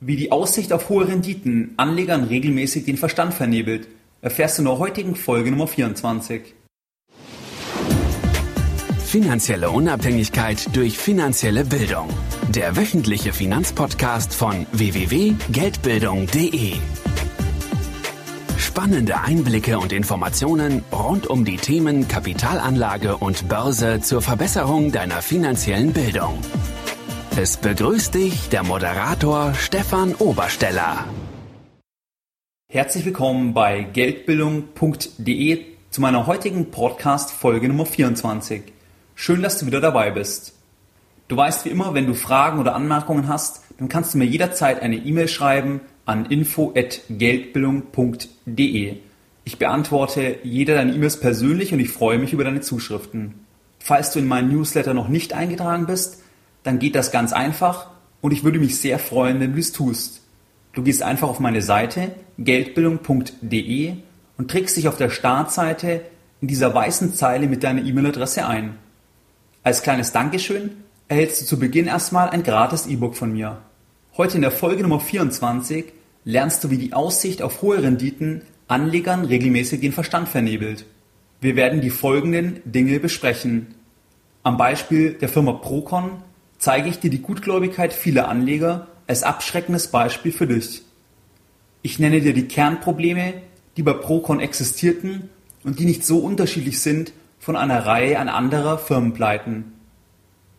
Wie die Aussicht auf hohe Renditen Anlegern regelmäßig den Verstand vernebelt, erfährst du in der heutigen Folge Nummer 24. Finanzielle Unabhängigkeit durch finanzielle Bildung. Der wöchentliche Finanzpodcast von www.geldbildung.de. Spannende Einblicke und Informationen rund um die Themen Kapitalanlage und Börse zur Verbesserung deiner finanziellen Bildung. Es begrüßt dich der Moderator Stefan Obersteller. Herzlich willkommen bei geldbildung.de zu meiner heutigen Podcast Folge Nummer 24. Schön, dass du wieder dabei bist. Du weißt wie immer, wenn du Fragen oder Anmerkungen hast, dann kannst du mir jederzeit eine E-Mail schreiben an info@geldbildung.de. Ich beantworte jede deine E-Mails persönlich und ich freue mich über deine Zuschriften. Falls du in meinen Newsletter noch nicht eingetragen bist, dann geht das ganz einfach und ich würde mich sehr freuen, wenn du es tust. Du gehst einfach auf meine Seite geldbildung.de und trägst dich auf der Startseite in dieser weißen Zeile mit deiner E-Mail-Adresse ein. Als kleines Dankeschön erhältst du zu Beginn erstmal ein gratis E-Book von mir. Heute in der Folge Nummer 24 lernst du, wie die Aussicht auf hohe Renditen Anlegern regelmäßig den Verstand vernebelt. Wir werden die folgenden Dinge besprechen. Am Beispiel der Firma Procon zeige ich dir die Gutgläubigkeit vieler Anleger als abschreckendes Beispiel für dich. Ich nenne dir die Kernprobleme, die bei Procon existierten und die nicht so unterschiedlich sind von einer Reihe an anderer Firmenpleiten.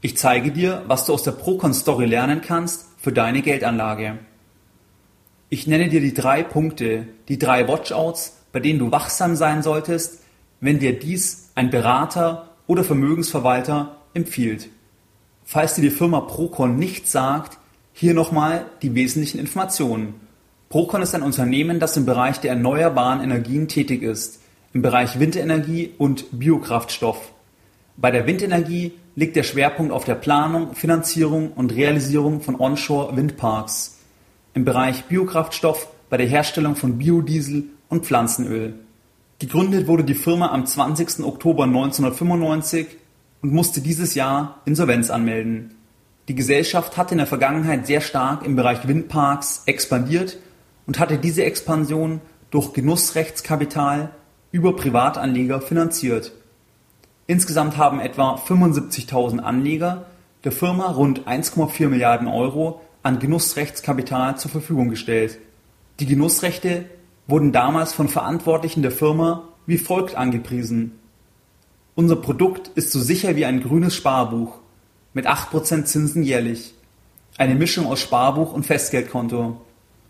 Ich zeige dir, was du aus der Procon-Story lernen kannst für deine Geldanlage. Ich nenne dir die drei Punkte, die drei Watchouts, bei denen du wachsam sein solltest, wenn dir dies ein Berater oder Vermögensverwalter empfiehlt. Falls dir die Firma Procon nichts sagt, hier nochmal die wesentlichen Informationen. Procon ist ein Unternehmen, das im Bereich der erneuerbaren Energien tätig ist, im Bereich Windenergie und Biokraftstoff. Bei der Windenergie liegt der Schwerpunkt auf der Planung, Finanzierung und Realisierung von Onshore-Windparks. Im Bereich Biokraftstoff bei der Herstellung von Biodiesel und Pflanzenöl. Gegründet wurde die Firma am 20. Oktober 1995 und musste dieses Jahr Insolvenz anmelden. Die Gesellschaft hatte in der Vergangenheit sehr stark im Bereich Windparks expandiert und hatte diese Expansion durch Genussrechtskapital über Privatanleger finanziert. Insgesamt haben etwa 75.000 Anleger der Firma rund 1,4 Milliarden Euro an Genussrechtskapital zur Verfügung gestellt. Die Genussrechte wurden damals von Verantwortlichen der Firma wie folgt angepriesen. Unser Produkt ist so sicher wie ein grünes Sparbuch mit 8% Zinsen jährlich. Eine Mischung aus Sparbuch und Festgeldkonto.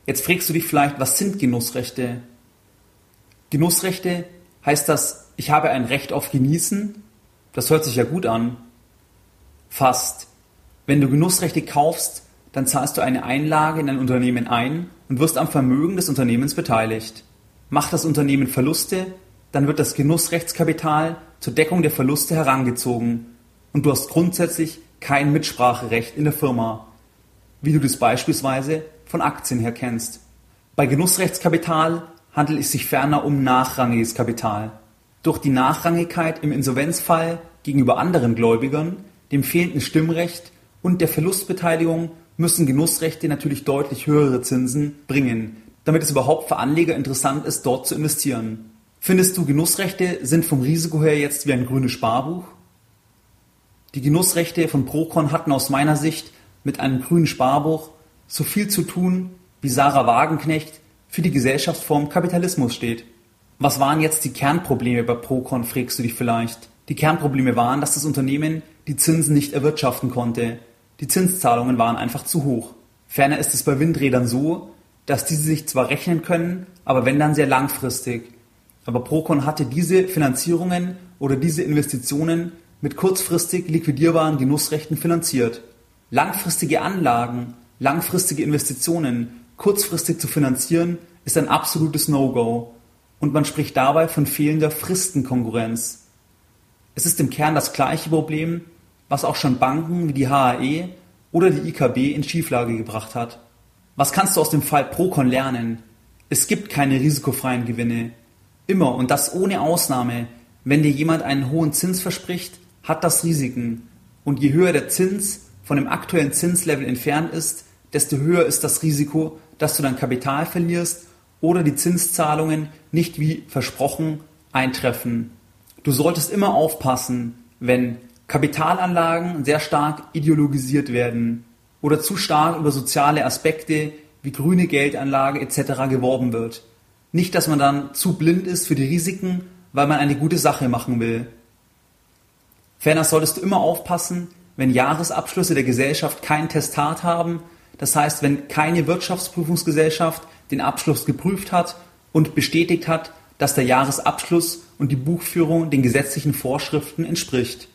Jetzt fragst du dich vielleicht, was sind Genussrechte? Genussrechte heißt das, ich habe ein Recht auf Genießen? Das hört sich ja gut an. Fast. Wenn du Genussrechte kaufst, dann zahlst du eine Einlage in ein Unternehmen ein und wirst am Vermögen des Unternehmens beteiligt. Macht das Unternehmen Verluste, dann wird das Genussrechtskapital zur Deckung der Verluste herangezogen und du hast grundsätzlich kein Mitspracherecht in der Firma, wie du das beispielsweise von Aktien her kennst. Bei Genussrechtskapital handelt es sich ferner um nachrangiges Kapital. Durch die Nachrangigkeit im Insolvenzfall gegenüber anderen Gläubigern, dem fehlenden Stimmrecht und der Verlustbeteiligung müssen Genussrechte natürlich deutlich höhere Zinsen bringen, damit es überhaupt für Anleger interessant ist, dort zu investieren. Findest du, Genussrechte sind vom Risiko her jetzt wie ein grünes Sparbuch? Die Genussrechte von Procon hatten aus meiner Sicht mit einem grünen Sparbuch so viel zu tun, wie Sarah Wagenknecht für die Gesellschaftsform Kapitalismus steht. Was waren jetzt die Kernprobleme bei Procon, fragst du dich vielleicht. Die Kernprobleme waren, dass das Unternehmen die Zinsen nicht erwirtschaften konnte. Die Zinszahlungen waren einfach zu hoch. Ferner ist es bei Windrädern so, dass diese sich zwar rechnen können, aber wenn dann sehr langfristig. Aber Procon hatte diese Finanzierungen oder diese Investitionen mit kurzfristig liquidierbaren Genussrechten finanziert. Langfristige Anlagen, langfristige Investitionen kurzfristig zu finanzieren, ist ein absolutes No-Go und man spricht dabei von fehlender Fristenkonkurrenz. Es ist im Kern das gleiche Problem, was auch schon Banken wie die HAE oder die IKB in Schieflage gebracht hat. Was kannst du aus dem Fall Procon lernen? Es gibt keine risikofreien Gewinne. Immer und das ohne Ausnahme. Wenn dir jemand einen hohen Zins verspricht, hat das Risiken. Und je höher der Zins von dem aktuellen Zinslevel entfernt ist, desto höher ist das Risiko, dass du dein Kapital verlierst oder die Zinszahlungen nicht wie versprochen eintreffen. Du solltest immer aufpassen, wenn Kapitalanlagen sehr stark ideologisiert werden oder zu stark über soziale Aspekte wie grüne Geldanlage etc. geworben wird. Nicht, dass man dann zu blind ist für die Risiken, weil man eine gute Sache machen will. Ferner solltest du immer aufpassen, wenn Jahresabschlüsse der Gesellschaft kein Testat haben, das heißt, wenn keine Wirtschaftsprüfungsgesellschaft den Abschluss geprüft hat und bestätigt hat, dass der Jahresabschluss und die Buchführung den gesetzlichen Vorschriften entspricht.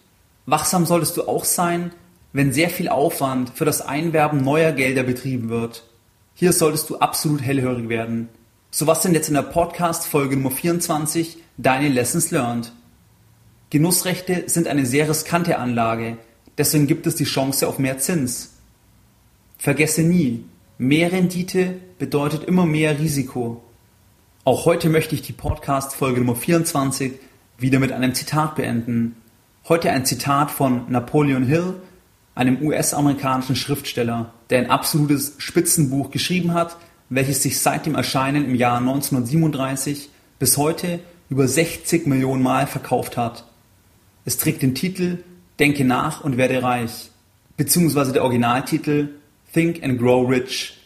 Wachsam solltest du auch sein, wenn sehr viel Aufwand für das Einwerben neuer Gelder betrieben wird. Hier solltest du absolut hellhörig werden. So was sind jetzt in der Podcast Folge Nummer 24 deine Lessons learned. Genussrechte sind eine sehr riskante Anlage, deswegen gibt es die Chance auf mehr Zins. Vergesse nie, mehr Rendite bedeutet immer mehr Risiko. Auch heute möchte ich die Podcast Folge Nummer 24 wieder mit einem Zitat beenden. Heute ein Zitat von Napoleon Hill, einem US-amerikanischen Schriftsteller, der ein absolutes Spitzenbuch geschrieben hat, welches sich seit dem Erscheinen im Jahr 1937 bis heute über 60 Millionen Mal verkauft hat. Es trägt den Titel Denke nach und werde reich, beziehungsweise der Originaltitel Think and Grow Rich.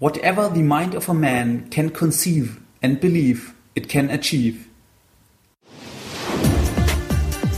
Whatever the mind of a man can conceive and believe, it can achieve.